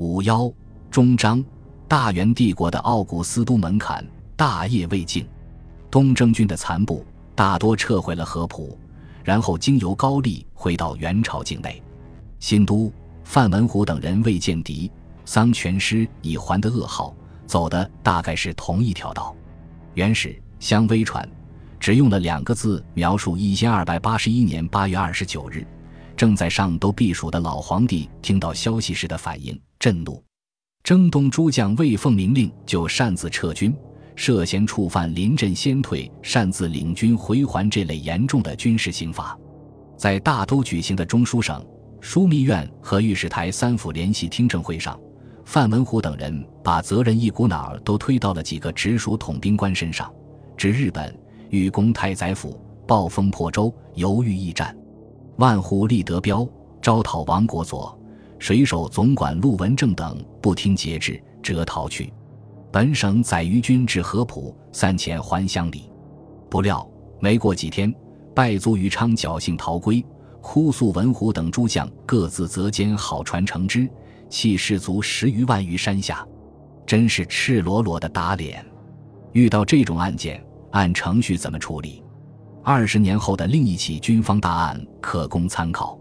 五幺终章，大元帝国的奥古斯都门槛大业未竟，东征军的残部大多撤回了河浦，然后经由高丽回到元朝境内。新都范文虎等人未见敌，桑全师已还的噩耗，走的大概是同一条道。元始相微传，只用了两个字描述一千二百八十一年八月二十九日，正在上都避暑的老皇帝听到消息时的反应。震怒，征东诸将未奉明令就擅自撤军，涉嫌触犯临阵先退、擅自领军回还这类严重的军事刑罚。在大都举行的中书省、枢密院和御史台三府联席听证会上，范文虎等人把责任一股脑儿都推到了几个直属统兵官身上，指日本欲攻太宰府、暴风破州，犹豫驿站；万户立德彪招讨王国佐。水手总管陆文正等不听节制，折逃去。本省载余军至合浦，散遣还乡里。不料没过几天，败卒余昌侥幸逃归，哭诉文虎等诸将各自择间好船乘之，弃士卒十余万于山下，真是赤裸裸的打脸。遇到这种案件，按程序怎么处理？二十年后的另一起军方大案可供参考。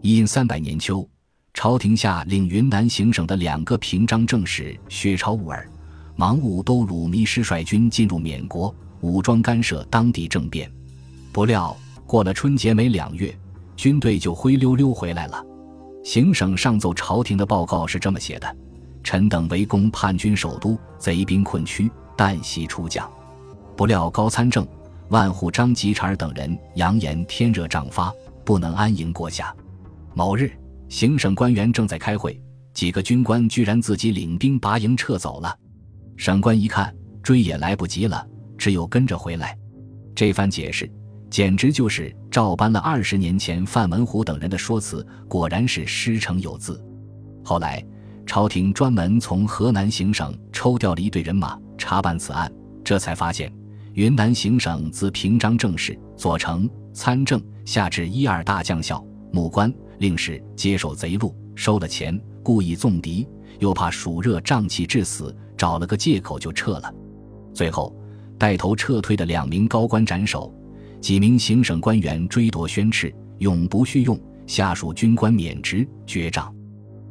因三百年秋。朝廷下令云南行省的两个平章政使薛超、兀儿、盲兀都鲁迷失率军进入缅国，武装干涉当地政变。不料过了春节没两月，军队就灰溜溜回来了。行省上奏朝廷的报告是这么写的：“臣等围攻叛军首都，贼兵困区，旦夕出将。不料高参政、万户张吉察尔等人扬言天热瘴发，不能安营过夏。某日。”行省官员正在开会，几个军官居然自己领兵拔营撤走了。省官一看，追也来不及了，只有跟着回来。这番解释，简直就是照搬了二十年前范文虎等人的说辞，果然是师承有字。后来，朝廷专门从河南行省抽调了一队人马查办此案，这才发现云南行省自平章政事、左丞、参政下至一二大将校、武官。令使接受贼禄，收了钱，故意纵敌，又怕暑热胀气致死，找了个借口就撤了。最后，带头撤退的两名高官斩首，几名行省官员追夺宣敕，永不续用；下属军官免职绝账。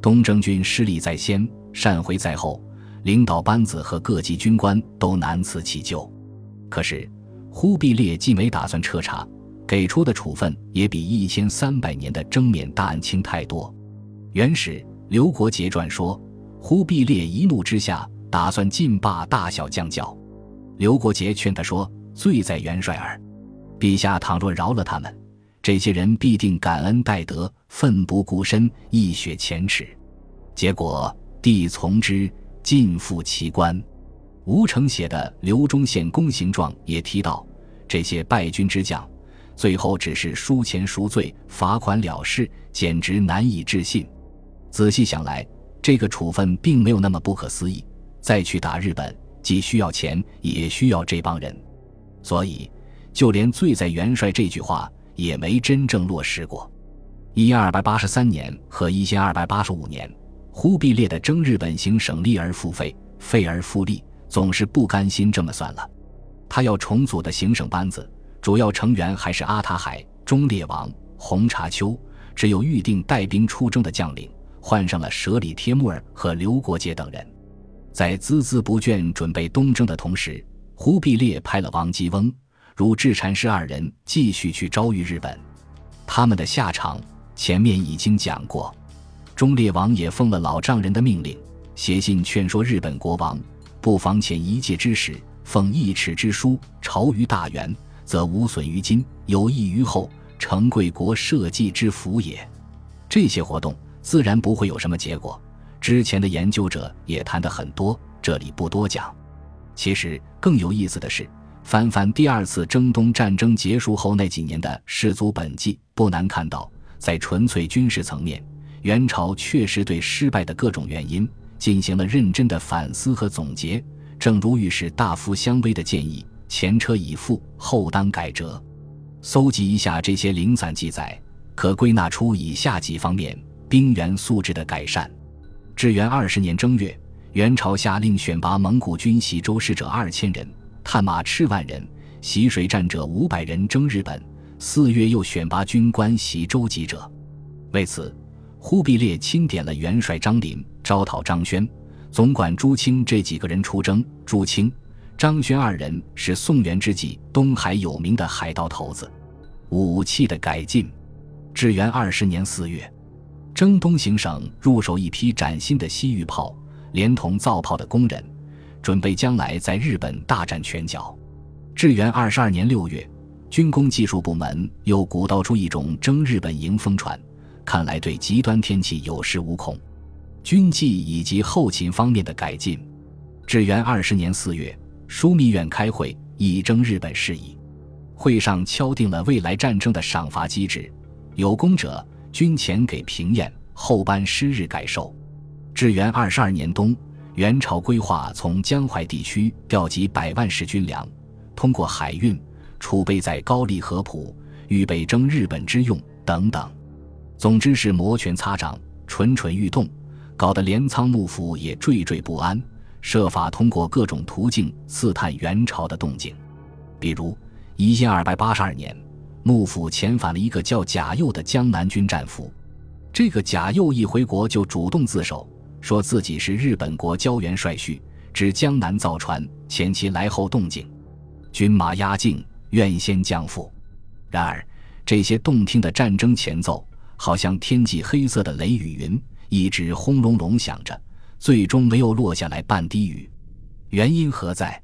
东征军失利在先，善回在后，领导班子和各级军官都难辞其咎。可是，忽必烈既没打算彻查。给出的处分也比一千三百年的征缅大案轻太多。元始刘国杰传说，忽必烈一怒之下打算尽罢大小将校。刘国杰劝他说：“罪在元帅耳，陛下倘若饶了他们，这些人必定感恩戴德，奋不顾身，一雪前耻。结果帝从之，尽复其官。”吴承写的《刘忠献公行状》也提到，这些败军之将。最后只是输钱赎罪、罚款了事，简直难以置信。仔细想来，这个处分并没有那么不可思议。再去打日本，既需要钱，也需要这帮人，所以就连“罪在元帅”这句话也没真正落实过。一二八八十三年和一千二百八十五年，忽必烈的征日本行省利而复费，费而复利，总是不甘心这么算了。他要重组的行省班子。主要成员还是阿塔海、忠烈王、红茶丘，只有预定带兵出征的将领换上了舍里帖木儿和刘国杰等人，在孜孜不倦准备东征的同时，忽必烈派了王吉翁、如智禅师二人继续去招谕日本。他们的下场前面已经讲过，忠烈王也奉了老丈人的命令，写信劝说日本国王，不妨遣一介之使，奉一尺之书，朝于大元。则无损于今，有益于后，成贵国社稷之福也。这些活动自然不会有什么结果。之前的研究者也谈得很多，这里不多讲。其实更有意思的是，翻翻第二次征东战争结束后那几年的士族本纪，不难看到，在纯粹军事层面，元朝确实对失败的各种原因进行了认真的反思和总结。正如御史大夫相威的建议。前车已覆，后当改辙。搜集一下这些零散记载，可归纳出以下几方面兵员素质的改善：至元二十年正月，元朝下令选拔蒙古军袭州使者二千人，探马赤万人，袭水战者五百人征日本。四月又选拔军官袭州籍者。为此，忽必烈钦点了元帅张林，招讨张轩、总管朱清这几个人出征。朱清、张轩二人是宋元之际东海有名的海盗头子。武器的改进。至元二十年四月，征东行省入手一批崭新的西域炮，连同造炮的工人，准备将来在日本大展拳脚。至元二十二年六月。军工技术部门又鼓捣出一种征日本迎风船，看来对极端天气有恃无恐。军纪以及后勤方面的改进。至元二十年四月，枢密院开会议征日本事宜，会上敲定了未来战争的赏罚机制：有功者军前给平验，后颁失日改授。至元二十二年冬，元朝规划从江淮地区调集百万石军粮，通过海运。储备在高丽河浦，预备征日本之用等等，总之是摩拳擦掌，蠢蠢欲动，搞得镰仓幕府也惴惴不安，设法通过各种途径刺探元朝的动静。比如，一千二百八十二年，幕府遣返了一个叫贾佑的江南军战俘。这个贾佑一回国就主动自首，说自己是日本国胶原帅婿，指江南造船，前期来后动静，军马压境。愿先降服。然而，这些动听的战争前奏，好像天际黑色的雷雨云，一直轰隆隆响着，最终没有落下来半滴雨。原因何在？